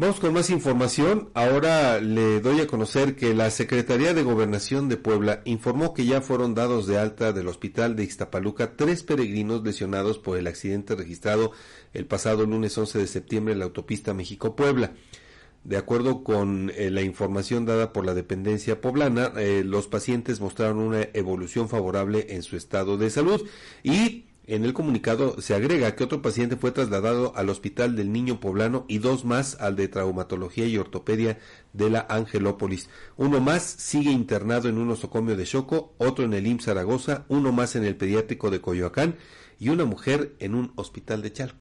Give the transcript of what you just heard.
Vamos con más información. Ahora le doy a conocer que la Secretaría de Gobernación de Puebla informó que ya fueron dados de alta del hospital de Ixtapaluca tres peregrinos lesionados por el accidente registrado el pasado lunes 11 de septiembre en la autopista México-Puebla. De acuerdo con eh, la información dada por la dependencia poblana, eh, los pacientes mostraron una evolución favorable en su estado de salud y en el comunicado se agrega que otro paciente fue trasladado al Hospital del Niño Poblano y dos más al de Traumatología y Ortopedia de la Angelópolis. Uno más sigue internado en un osocomio de Choco, otro en el IMSS Zaragoza, uno más en el pediátrico de Coyoacán y una mujer en un hospital de Chalco.